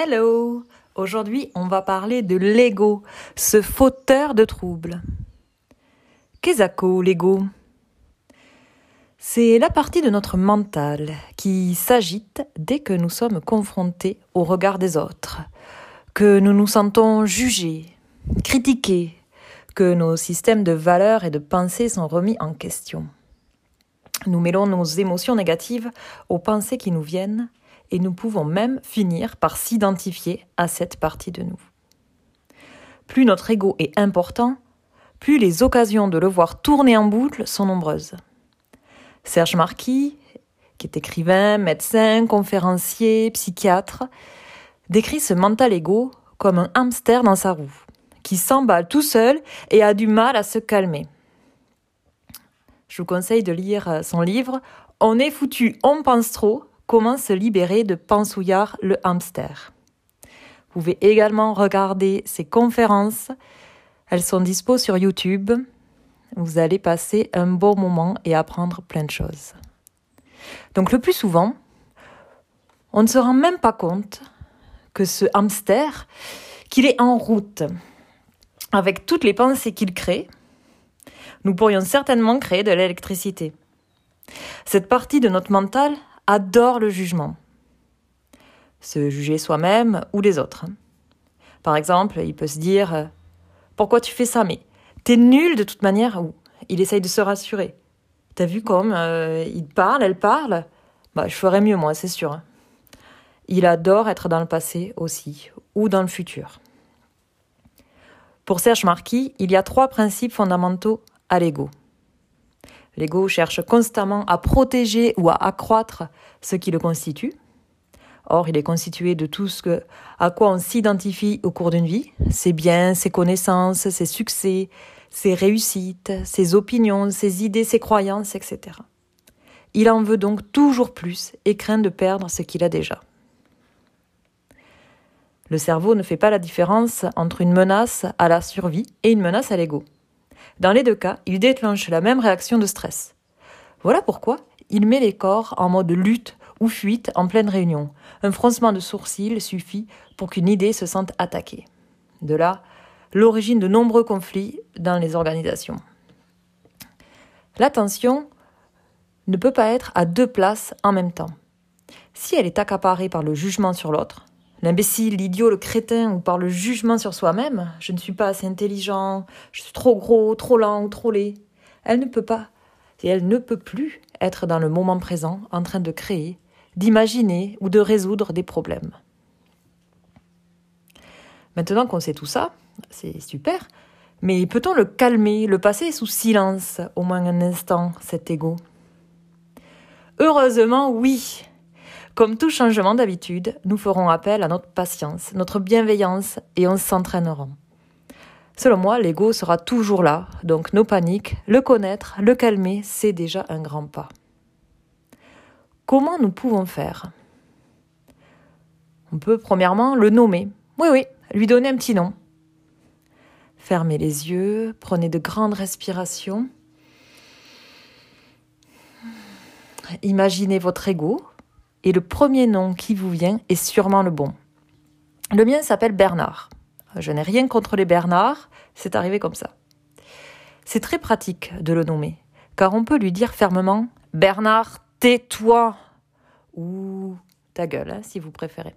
Hello Aujourd'hui, on va parler de l'ego, ce fauteur de troubles. Qu'est-ce que l'ego C'est la partie de notre mental qui s'agite dès que nous sommes confrontés au regard des autres, que nous nous sentons jugés, critiqués, que nos systèmes de valeurs et de pensée sont remis en question. Nous mêlons nos émotions négatives aux pensées qui nous viennent et nous pouvons même finir par s'identifier à cette partie de nous. Plus notre ego est important, plus les occasions de le voir tourner en boucle sont nombreuses. Serge Marquis, qui est écrivain, médecin, conférencier, psychiatre, décrit ce mental ego comme un hamster dans sa roue, qui s'emballe tout seul et a du mal à se calmer. Je vous conseille de lire son livre On est foutu, on pense trop Comment se libérer de Pansouillard le hamster. Vous pouvez également regarder ses conférences. Elles sont dispo sur YouTube. Vous allez passer un bon moment et apprendre plein de choses. Donc le plus souvent, on ne se rend même pas compte que ce hamster, qu'il est en route. Avec toutes les pensées qu'il crée, nous pourrions certainement créer de l'électricité. Cette partie de notre mental adore le jugement. Se juger soi-même ou les autres. Par exemple, il peut se dire Pourquoi tu fais ça Mais t'es nul de toute manière? Ou il essaye de se rassurer. T'as vu comme euh, il parle, elle parle? Bah, je ferais mieux, moi, c'est sûr. Il adore être dans le passé aussi, ou dans le futur. Pour Serge Marquis, il y a trois principes fondamentaux à l'ego. L'ego cherche constamment à protéger ou à accroître ce qui le constitue. Or, il est constitué de tout ce à quoi on s'identifie au cours d'une vie, ses biens, ses connaissances, ses succès, ses réussites, ses opinions, ses idées, ses croyances, etc. Il en veut donc toujours plus et craint de perdre ce qu'il a déjà. Le cerveau ne fait pas la différence entre une menace à la survie et une menace à l'ego. Dans les deux cas, il déclenche la même réaction de stress. Voilà pourquoi il met les corps en mode lutte ou fuite en pleine réunion. Un froncement de sourcils suffit pour qu'une idée se sente attaquée. De là, l'origine de nombreux conflits dans les organisations. L'attention ne peut pas être à deux places en même temps. Si elle est accaparée par le jugement sur l'autre, l'imbécile, l'idiot, le crétin ou par le jugement sur soi-même, je ne suis pas assez intelligent, je suis trop gros, trop lent ou trop laid, elle ne peut pas et elle ne peut plus être dans le moment présent en train de créer, d'imaginer ou de résoudre des problèmes. Maintenant qu'on sait tout ça, c'est super, mais peut-on le calmer, le passer sous silence au moins un instant, cet ego? Heureusement, oui. Comme tout changement d'habitude, nous ferons appel à notre patience, notre bienveillance et on s'entraînera. Selon moi, l'ego sera toujours là, donc nos paniques, le connaître, le calmer, c'est déjà un grand pas. Comment nous pouvons faire? On peut premièrement le nommer. Oui, oui, lui donner un petit nom. Fermez les yeux, prenez de grandes respirations. Imaginez votre ego et le premier nom qui vous vient est sûrement le bon. Le mien s'appelle Bernard. Je n'ai rien contre les Bernards, c'est arrivé comme ça. C'est très pratique de le nommer, car on peut lui dire fermement Bernard, tais-toi ou ta gueule, hein, si vous préférez.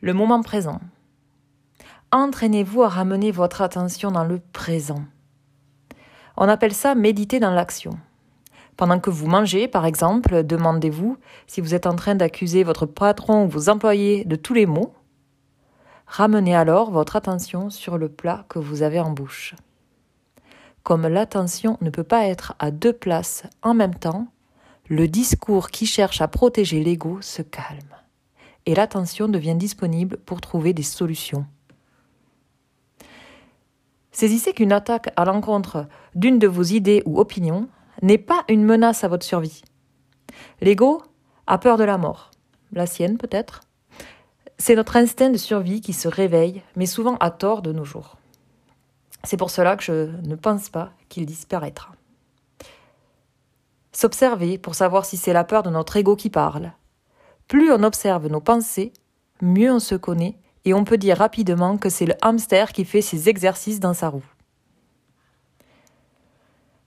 Le moment présent. Entraînez-vous à ramener votre attention dans le présent. On appelle ça méditer dans l'action. Pendant que vous mangez, par exemple, demandez-vous si vous êtes en train d'accuser votre patron ou vos employés de tous les maux, Ramenez alors votre attention sur le plat que vous avez en bouche. Comme l'attention ne peut pas être à deux places en même temps, le discours qui cherche à protéger l'ego se calme et l'attention devient disponible pour trouver des solutions. Saisissez qu'une attaque à l'encontre d'une de vos idées ou opinions n'est pas une menace à votre survie. L'ego a peur de la mort, la sienne peut-être, c'est notre instinct de survie qui se réveille, mais souvent à tort de nos jours. C'est pour cela que je ne pense pas qu'il disparaîtra. S'observer pour savoir si c'est la peur de notre ego qui parle. Plus on observe nos pensées, mieux on se connaît et on peut dire rapidement que c'est le hamster qui fait ses exercices dans sa roue.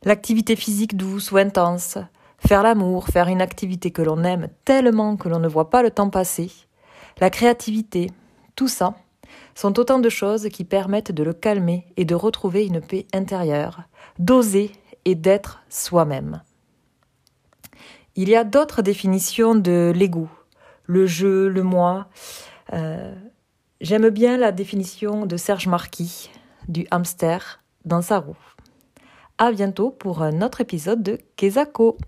L'activité physique douce ou intense, faire l'amour, faire une activité que l'on aime tellement que l'on ne voit pas le temps passer, la créativité, tout ça, sont autant de choses qui permettent de le calmer et de retrouver une paix intérieure, d'oser et d'être soi-même. Il y a d'autres définitions de l'ego, le jeu, le moi. Euh, j'aime bien la définition de Serge Marquis du hamster dans sa roue. À bientôt pour un autre épisode de Kezako.